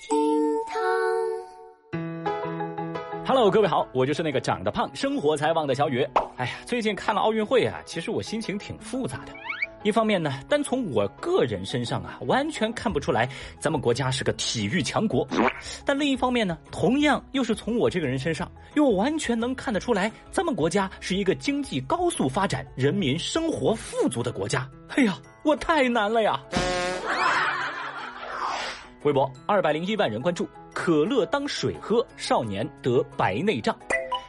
厅堂，Hello，各位好，我就是那个长得胖、生活才旺的小雨。哎呀，最近看了奥运会啊，其实我心情挺复杂的。一方面呢，单从我个人身上啊，完全看不出来咱们国家是个体育强国；但另一方面呢，同样又是从我这个人身上，又完全能看得出来，咱们国家是一个经济高速发展、人民生活富足的国家。哎呀，我太难了呀！微博二百零一万人关注，可乐当水喝，少年得白内障。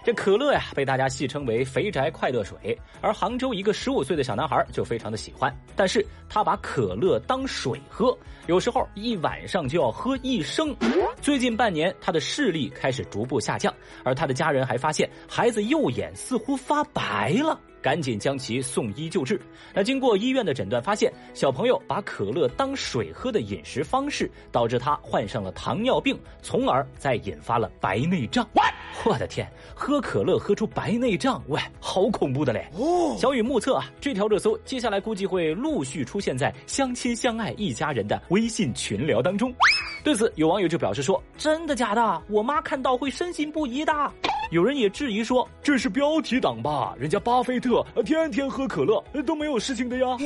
这可乐呀，被大家戏称为“肥宅快乐水”，而杭州一个十五岁的小男孩就非常的喜欢，但是他把可乐当水喝，有时候一晚上就要喝一升。最近半年，他的视力开始逐步下降，而他的家人还发现孩子右眼似乎发白了。赶紧将其送医救治。那经过医院的诊断，发现小朋友把可乐当水喝的饮食方式，导致他患上了糖尿病，从而再引发了白内障。我的天，喝可乐喝出白内障，喂，好恐怖的嘞！小雨目测啊，这条热搜接下来估计会陆续出现在相亲相爱一家人的微信群聊当中。对此，有网友就表示说：“真的假的？我妈看到会深信不疑的。”有人也质疑说：“这是标题党吧？人家巴菲特天天喝可乐都没有事情的呀。”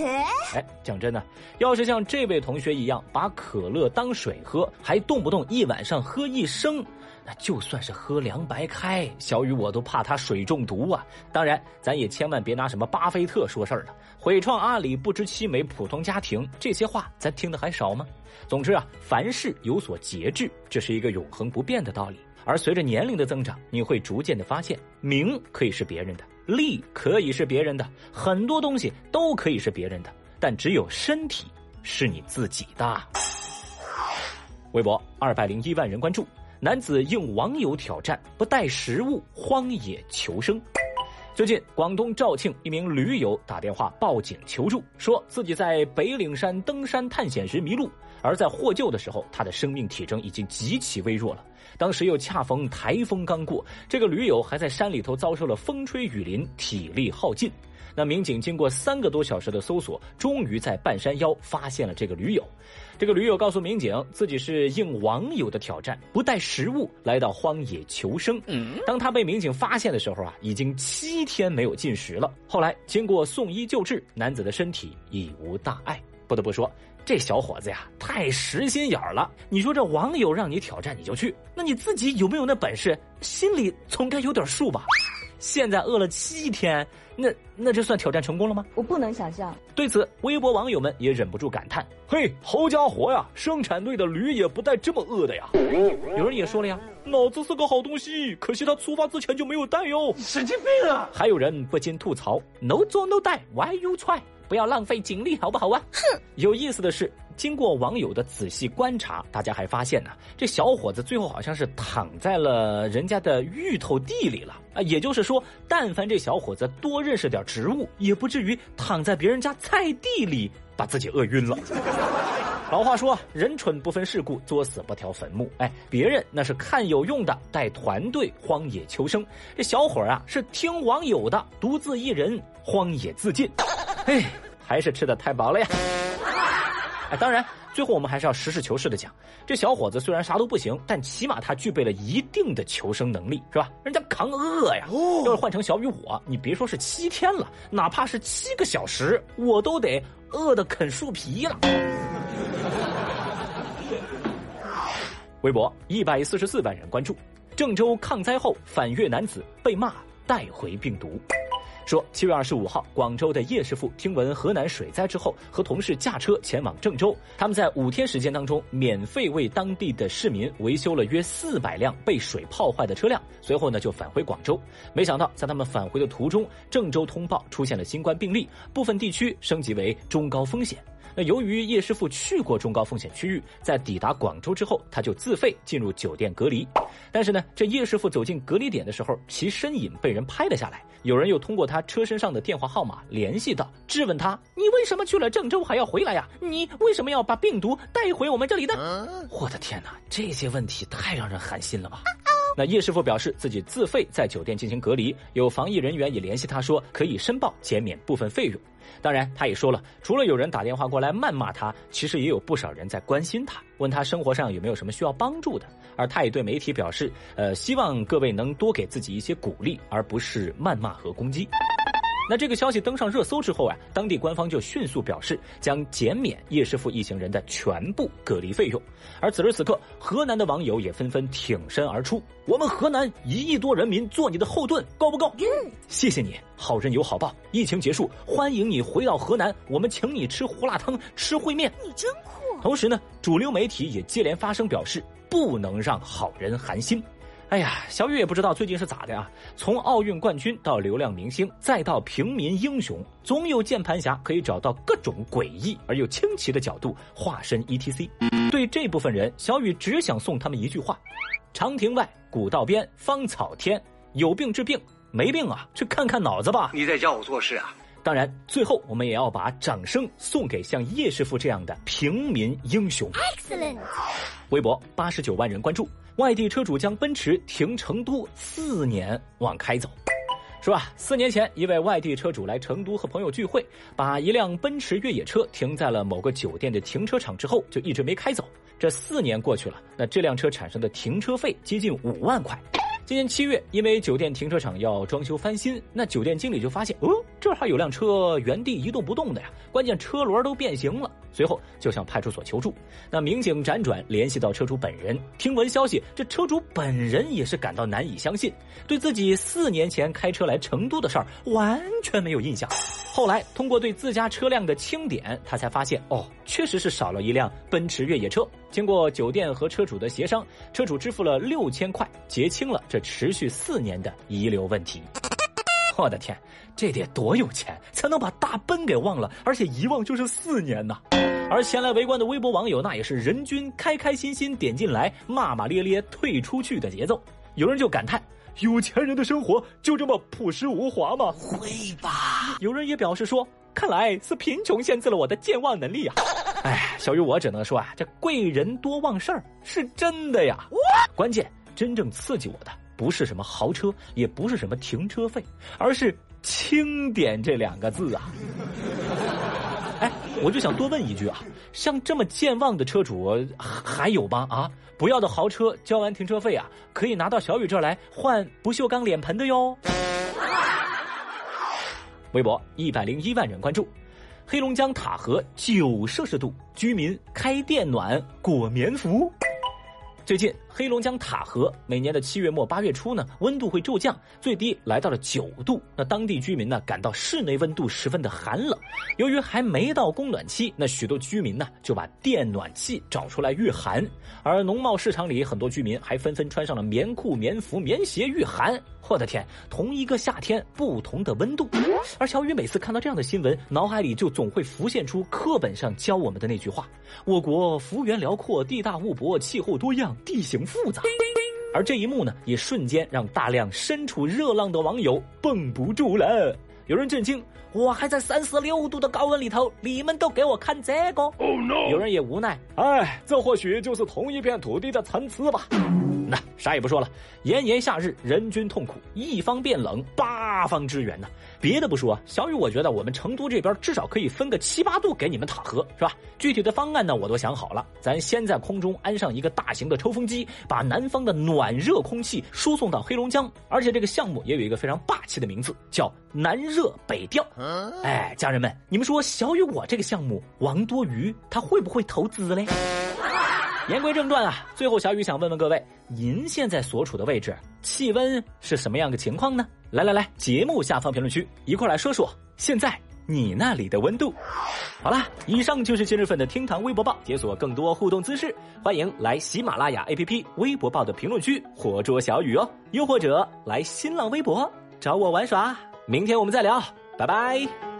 哎，讲真的，要是像这位同学一样把可乐当水喝，还动不动一晚上喝一升，那就算是喝凉白开，小雨我都怕他水中毒啊！当然，咱也千万别拿什么巴菲特说事儿了，毁创阿里不知其美普通家庭这些话，咱听的还少吗？总之啊，凡事有所节制，这是一个永恒不变的道理。而随着年龄的增长，你会逐渐的发现，名可以是别人的，利可以是别人的，很多东西都可以是别人的，但只有身体是你自己的。微博二百零一万人关注，男子应网友挑战不带食物荒野求生。最近，广东肇庆一名驴友打电话报警求助，说自己在北岭山登山探险时迷路，而在获救的时候，他的生命体征已经极其微弱了。当时又恰逢台风刚过，这个驴友还在山里头遭受了风吹雨淋，体力耗尽。那民警经过三个多小时的搜索，终于在半山腰发现了这个驴友。这个驴友告诉民警，自己是应网友的挑战，不带食物来到荒野求生。当他被民警发现的时候啊，已经七天没有进食了。后来经过送医救治，男子的身体已无大碍。不得不说，这小伙子呀，太实心眼儿了。你说这网友让你挑战，你就去，那你自己有没有那本事？心里总该有点数吧。现在饿了七天，那那这算挑战成功了吗？我不能想象。对此，微博网友们也忍不住感叹：“嘿，好家伙呀，生产队的驴也不带这么饿的呀！”有人也说了呀：“脑子是个好东西，可惜他出发之前就没有带哟。”神经病啊！还有人不禁吐槽：“No 做 No die. Why you try？不要浪费警力好不好啊？”哼！有意思的是。经过网友的仔细观察，大家还发现呢，这小伙子最后好像是躺在了人家的芋头地里了啊！也就是说，但凡这小伙子多认识点植物，也不至于躺在别人家菜地里把自己饿晕了。老话说，人蠢不分世故，作死不挑坟墓。哎，别人那是看有用的，带团队荒野求生；这小伙啊，是听网友的，独自一人荒野自尽。哎，还是吃的太饱了呀！当然，最后我们还是要实事求是的讲，这小伙子虽然啥都不行，但起码他具备了一定的求生能力，是吧？人家扛饿呀！要是换成小雨我，你别说是七天了，哪怕是七个小时，我都得饿得啃树皮了。微博一百四十四万人关注，郑州抗灾后反越男子被骂带回病毒。说七月二十五号，广州的叶师傅听闻河南水灾之后，和同事驾车前往郑州。他们在五天时间当中，免费为当地的市民维修了约四百辆被水泡坏的车辆。随后呢，就返回广州。没想到，在他们返回的途中，郑州通报出现了新冠病例，部分地区升级为中高风险。那由于叶师傅去过中高风险区域，在抵达广州之后，他就自费进入酒店隔离。但是呢，这叶师傅走进隔离点的时候，其身影被人拍了下来。有人又通过他车身上的电话号码联系到，质问他：“你为什么去了郑州还要回来呀？你为什么要把病毒带回我们这里呢？”我的天哪，这些问题太让人寒心了吧！那叶师傅表示自己自费在酒店进行隔离，有防疫人员也联系他说可以申报减免部分费用。当然，他也说了，除了有人打电话过来谩骂他，其实也有不少人在关心他，问他生活上有没有什么需要帮助的。而他也对媒体表示，呃，希望各位能多给自己一些鼓励，而不是谩骂和攻击。那这个消息登上热搜之后啊，当地官方就迅速表示将减免叶师傅一行人的全部隔离费用。而此时此刻，河南的网友也纷纷挺身而出：“我们河南一亿多人民做你的后盾，够不够？”谢谢你，好人有好报。疫情结束，欢迎你回到河南，我们请你吃胡辣汤，吃烩面。你真酷。同时呢，主流媒体也接连发声表示，不能让好人寒心。哎呀，小雨也不知道最近是咋的啊！从奥运冠军到流量明星，再到平民英雄，总有键盘侠可以找到各种诡异而又清奇的角度化身 ETC。对这部分人，小雨只想送他们一句话：长亭外，古道边，芳草天。有病治病，没病啊，去看看脑子吧。你在教我做事啊？当然，最后我们也要把掌声送给像叶师傅这样的平民英雄。Excellent。微博八十九万人关注。外地车主将奔驰停成都四年往开走，说啊，四年前一位外地车主来成都和朋友聚会，把一辆奔驰越野车停在了某个酒店的停车场之后，就一直没开走。这四年过去了，那这辆车产生的停车费接近五万块。今年七月，因为酒店停车场要装修翻新，那酒店经理就发现，哦，这还有辆车原地一动不动的呀，关键车轮都变形了。随后就向派出所求助，那民警辗转联系到车主本人，听闻消息，这车主本人也是感到难以相信，对自己四年前开车来成都的事儿完全没有印象。后来通过对自家车辆的清点，他才发现，哦，确实是少了一辆奔驰越野车。经过酒店和车主的协商，车主支付了六千块，结清了这持续四年的遗留问题。我的天，这得多有钱才能把大奔给忘了，而且遗忘就是四年呐！而前来围观的微博网友，那也是人均开开心心点进来，骂骂咧咧退出去的节奏。有人就感叹：有钱人的生活就这么朴实无华吗？会吧。有人也表示说：看来是贫穷限制了我的健忘能力啊！哎，小雨我只能说啊，这贵人多忘事儿是真的呀。关键真正刺激我的。不是什么豪车，也不是什么停车费，而是“清点”这两个字啊！哎，我就想多问一句啊，像这么健忘的车主还有吗？啊，不要的豪车交完停车费啊，可以拿到小雨这儿来换不锈钢脸盆的哟。微博一百零一万人关注，黑龙江塔河九摄氏度，居民开电暖裹棉服。最近，黑龙江塔河每年的七月末八月初呢，温度会骤降，最低来到了九度。那当地居民呢，感到室内温度十分的寒冷。由于还没到供暖期，那许多居民呢就把电暖气找出来御寒。而农贸市场里很多居民还纷纷穿上了棉裤、棉服、棉鞋御寒。我的天，同一个夏天，不同的温度。而小雨每次看到这样的新闻，脑海里就总会浮现出课本上教我们的那句话：我国幅员辽阔，地大物博，气候多样。地形复杂，而这一幕呢，也瞬间让大量身处热浪的网友绷不住了。有人震惊，我还在三十六度的高温里头，你们都给我看这个？Oh no！有人也无奈，哎，这或许就是同一片土地的参差吧。那啥也不说了，炎炎夏日，人均痛苦，一方变冷，八方支援呢。别的不说，小雨，我觉得我们成都这边至少可以分个七八度给你们塔河，是吧？具体的方案呢，我都想好了。咱先在空中安上一个大型的抽风机，把南方的暖热空气输送到黑龙江。而且这个项目也有一个非常霸气的名字，叫南热北调。哎，家人们，你们说小雨我这个项目，王多鱼他会不会投资嘞？言归正传啊，最后小雨想问问各位，您现在所处的位置气温是什么样的情况呢？来来来，节目下方评论区一块来说说，现在你那里的温度。好了，以上就是今日份的厅堂微博报，解锁更多互动姿势，欢迎来喜马拉雅 APP 微博报的评论区活捉小雨哦，又或者来新浪微博找我玩耍。明天我们再聊，拜拜。